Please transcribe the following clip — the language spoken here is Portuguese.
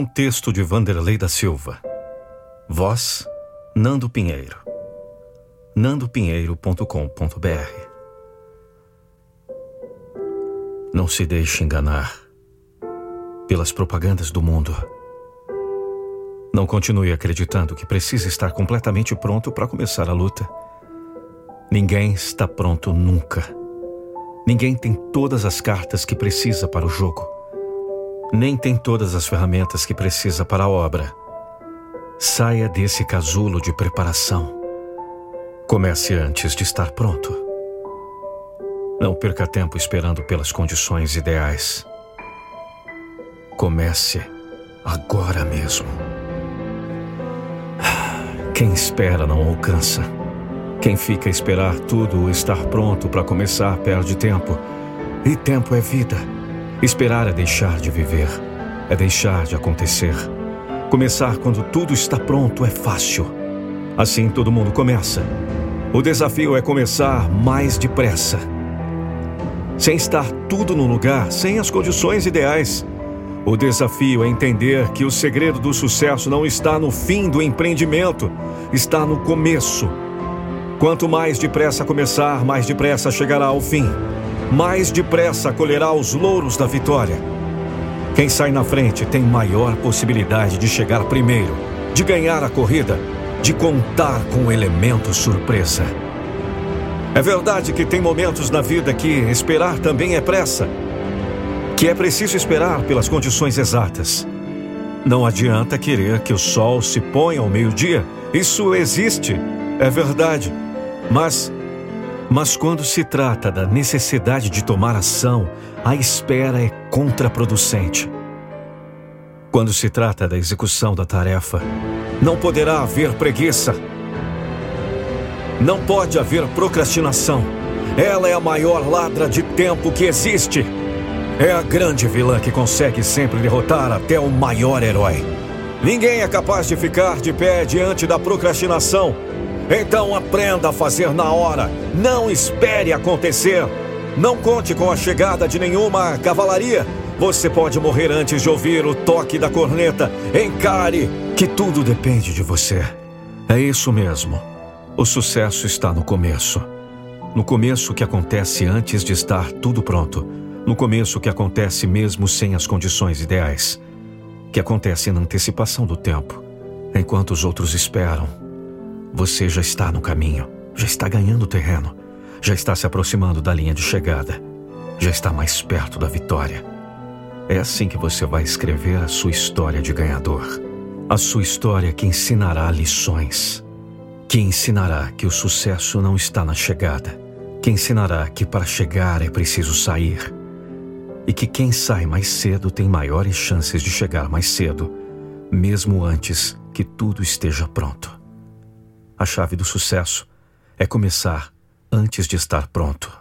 Um texto de Vanderlei da Silva. Voz Nando Pinheiro. nandopinheiro.com.br Não se deixe enganar pelas propagandas do mundo. Não continue acreditando que precisa estar completamente pronto para começar a luta. Ninguém está pronto nunca. Ninguém tem todas as cartas que precisa para o jogo. Nem tem todas as ferramentas que precisa para a obra. Saia desse casulo de preparação. Comece antes de estar pronto. Não perca tempo esperando pelas condições ideais. Comece agora mesmo. Quem espera não alcança. Quem fica a esperar tudo ou estar pronto para começar perde tempo. E tempo é vida. Esperar é deixar de viver, é deixar de acontecer. Começar quando tudo está pronto é fácil. Assim todo mundo começa. O desafio é começar mais depressa. Sem estar tudo no lugar, sem as condições ideais. O desafio é entender que o segredo do sucesso não está no fim do empreendimento, está no começo. Quanto mais depressa começar, mais depressa chegará ao fim. Mais depressa colherá os louros da vitória. Quem sai na frente tem maior possibilidade de chegar primeiro, de ganhar a corrida, de contar com o elemento surpresa. É verdade que tem momentos na vida que esperar também é pressa que é preciso esperar pelas condições exatas. Não adianta querer que o sol se ponha ao meio-dia. Isso existe, é verdade. Mas, mas quando se trata da necessidade de tomar ação, a espera é contraproducente. Quando se trata da execução da tarefa, não poderá haver preguiça. Não pode haver procrastinação. Ela é a maior ladra de tempo que existe. É a grande vilã que consegue sempre derrotar até o maior herói. Ninguém é capaz de ficar de pé diante da procrastinação. Então aprenda a fazer na hora. Não espere acontecer. Não conte com a chegada de nenhuma cavalaria. Você pode morrer antes de ouvir o toque da corneta. Encare que tudo depende de você. É isso mesmo. O sucesso está no começo. No começo que acontece antes de estar tudo pronto no começo, que acontece mesmo sem as condições ideais, que acontece na antecipação do tempo, enquanto os outros esperam. Você já está no caminho, já está ganhando terreno, já está se aproximando da linha de chegada, já está mais perto da vitória. É assim que você vai escrever a sua história de ganhador. A sua história que ensinará lições, que ensinará que o sucesso não está na chegada, que ensinará que para chegar é preciso sair e que quem sai mais cedo tem maiores chances de chegar mais cedo, mesmo antes que tudo esteja pronto. A chave do sucesso é começar antes de estar pronto.